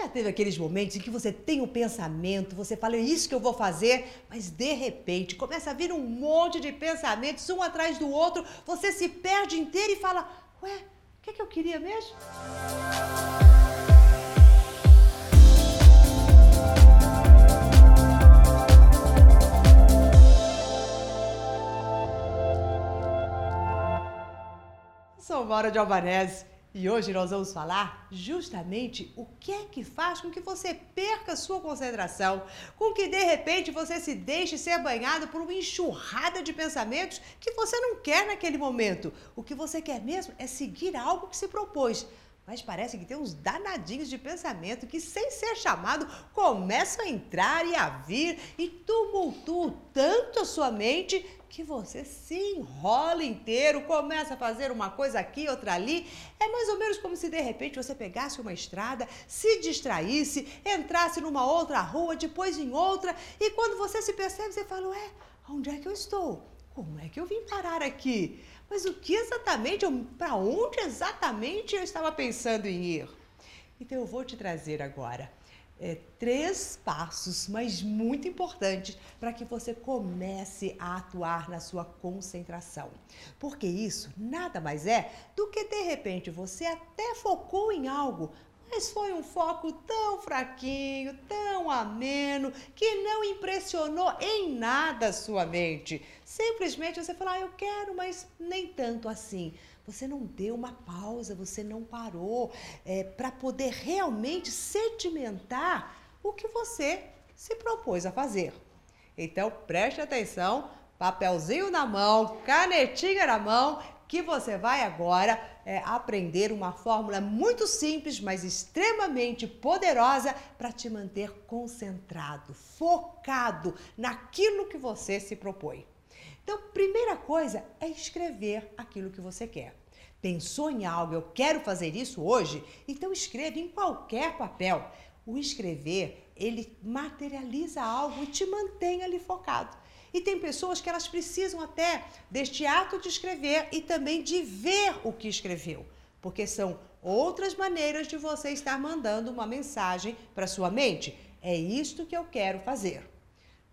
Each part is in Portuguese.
já teve aqueles momentos em que você tem um pensamento, você fala, é isso que eu vou fazer, mas de repente começa a vir um monte de pensamentos, um atrás do outro, você se perde inteiro e fala, ué, o que, é que eu queria mesmo? Sou Maura de Albanese e hoje nós vamos falar justamente o que é que faz com que você perca sua concentração, com que de repente você se deixe ser banhado por uma enxurrada de pensamentos que você não quer naquele momento. O que você quer mesmo é seguir algo que se propôs. Mas parece que tem uns danadinhos de pensamento que, sem ser chamado, começam a entrar e a vir e tumultuam tanto a sua mente que você se enrola inteiro, começa a fazer uma coisa aqui, outra ali. É mais ou menos como se de repente você pegasse uma estrada, se distraísse, entrasse numa outra rua, depois em outra, e quando você se percebe, você fala: Ué, onde é que eu estou? Como é que eu vim parar aqui? Mas o que exatamente, para onde exatamente eu estava pensando em ir? Então eu vou te trazer agora é, três passos, mas muito importantes, para que você comece a atuar na sua concentração. Porque isso nada mais é do que de repente você até focou em algo, mas foi um foco tão fraquinho, tão ameno, que não impressionou em nada a sua mente. Simplesmente você falou, ah, eu quero, mas nem tanto assim. Você não deu uma pausa, você não parou é, para poder realmente sedimentar o que você se propôs a fazer. Então preste atenção, papelzinho na mão, canetinha na mão, que você vai agora é, aprender uma fórmula muito simples, mas extremamente poderosa para te manter concentrado, focado naquilo que você se propõe. Então, primeira coisa é escrever aquilo que você quer. Pensou em algo, eu quero fazer isso hoje? Então escreva em qualquer papel. O escrever, ele materializa algo e te mantém ali focado. E tem pessoas que elas precisam até deste ato de escrever e também de ver o que escreveu, porque são outras maneiras de você estar mandando uma mensagem para sua mente. É isto que eu quero fazer.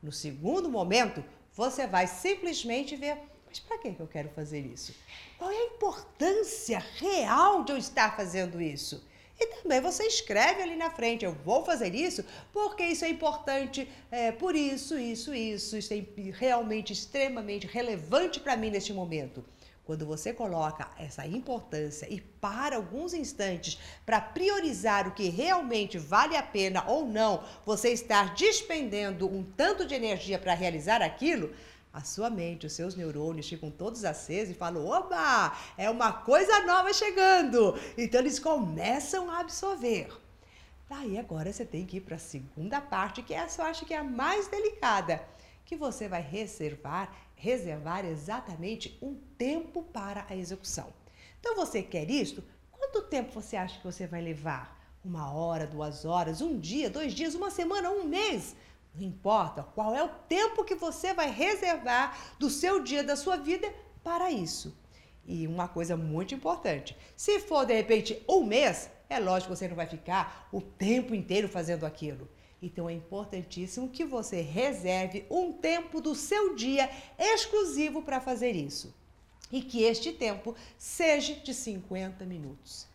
No segundo momento, você vai simplesmente ver, mas para que eu quero fazer isso? Qual é a importância real de eu estar fazendo isso? E também você escreve ali na frente, eu vou fazer isso porque isso é importante, é, por isso, isso, isso, isso é realmente extremamente relevante para mim neste momento. Quando você coloca essa importância e para alguns instantes para priorizar o que realmente vale a pena ou não você estar despendendo um tanto de energia para realizar aquilo, a sua mente, os seus neurônios ficam todos acesos e falam: oba, é uma coisa nova chegando. Então eles começam a absorver. Daí agora você tem que ir para a segunda parte, que essa eu acho que é a mais delicada, que você vai reservar reservar exatamente um tempo para a execução. Então você quer isso? Quanto tempo você acha que você vai levar? Uma hora, duas horas, um dia, dois dias, uma semana, um mês? Não importa qual é o tempo que você vai reservar do seu dia, da sua vida para isso. E uma coisa muito importante: se for de repente um mês, é lógico que você não vai ficar o tempo inteiro fazendo aquilo. Então é importantíssimo que você reserve um tempo do seu dia exclusivo para fazer isso. E que este tempo seja de 50 minutos.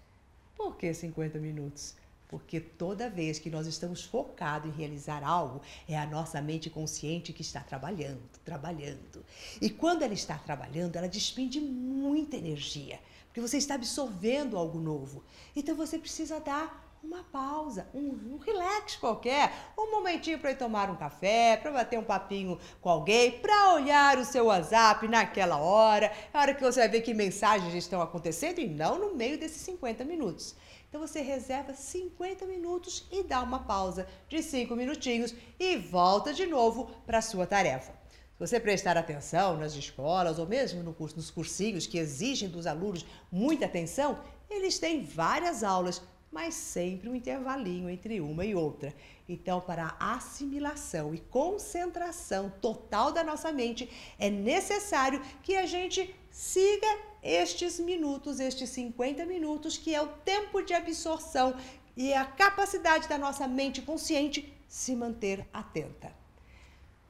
Por que 50 minutos? Porque toda vez que nós estamos focados em realizar algo, é a nossa mente consciente que está trabalhando, trabalhando. E quando ela está trabalhando, ela despende muita energia, porque você está absorvendo algo novo. Então você precisa dar uma pausa, um, um relax qualquer, um momentinho para ir tomar um café, para bater um papinho com alguém, para olhar o seu WhatsApp naquela hora, é a hora que você vai ver que mensagens estão acontecendo e não no meio desses 50 minutos. Então você reserva 50 minutos e dá uma pausa de 5 minutinhos e volta de novo para a sua tarefa. Se você prestar atenção nas escolas ou mesmo no curso, nos cursinhos que exigem dos alunos muita atenção, eles têm várias aulas mas sempre um intervalinho entre uma e outra. Então, para a assimilação e concentração total da nossa mente, é necessário que a gente siga estes minutos, estes 50 minutos, que é o tempo de absorção e a capacidade da nossa mente consciente se manter atenta.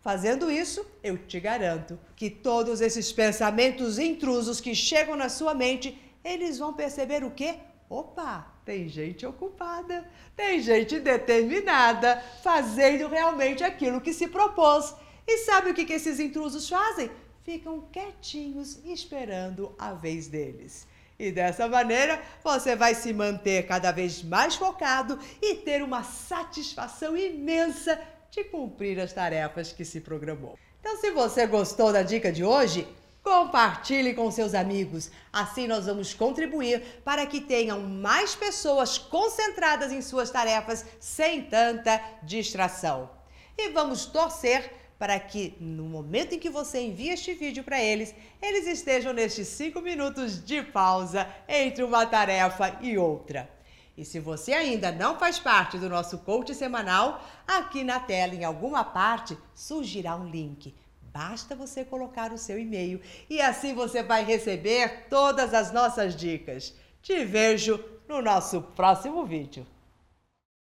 Fazendo isso, eu te garanto que todos esses pensamentos intrusos que chegam na sua mente, eles vão perceber o quê? Opa, tem gente ocupada, tem gente determinada, fazendo realmente aquilo que se propôs. E sabe o que, que esses intrusos fazem? Ficam quietinhos esperando a vez deles. E dessa maneira você vai se manter cada vez mais focado e ter uma satisfação imensa de cumprir as tarefas que se programou. Então, se você gostou da dica de hoje, compartilhe com seus amigos. Assim nós vamos contribuir para que tenham mais pessoas concentradas em suas tarefas sem tanta distração. E vamos torcer para que no momento em que você envia este vídeo para eles, eles estejam nestes 5 minutos de pausa entre uma tarefa e outra. E se você ainda não faz parte do nosso coach semanal, aqui na tela, em alguma parte, surgirá um link. Basta você colocar o seu e-mail e assim você vai receber todas as nossas dicas. Te vejo no nosso próximo vídeo.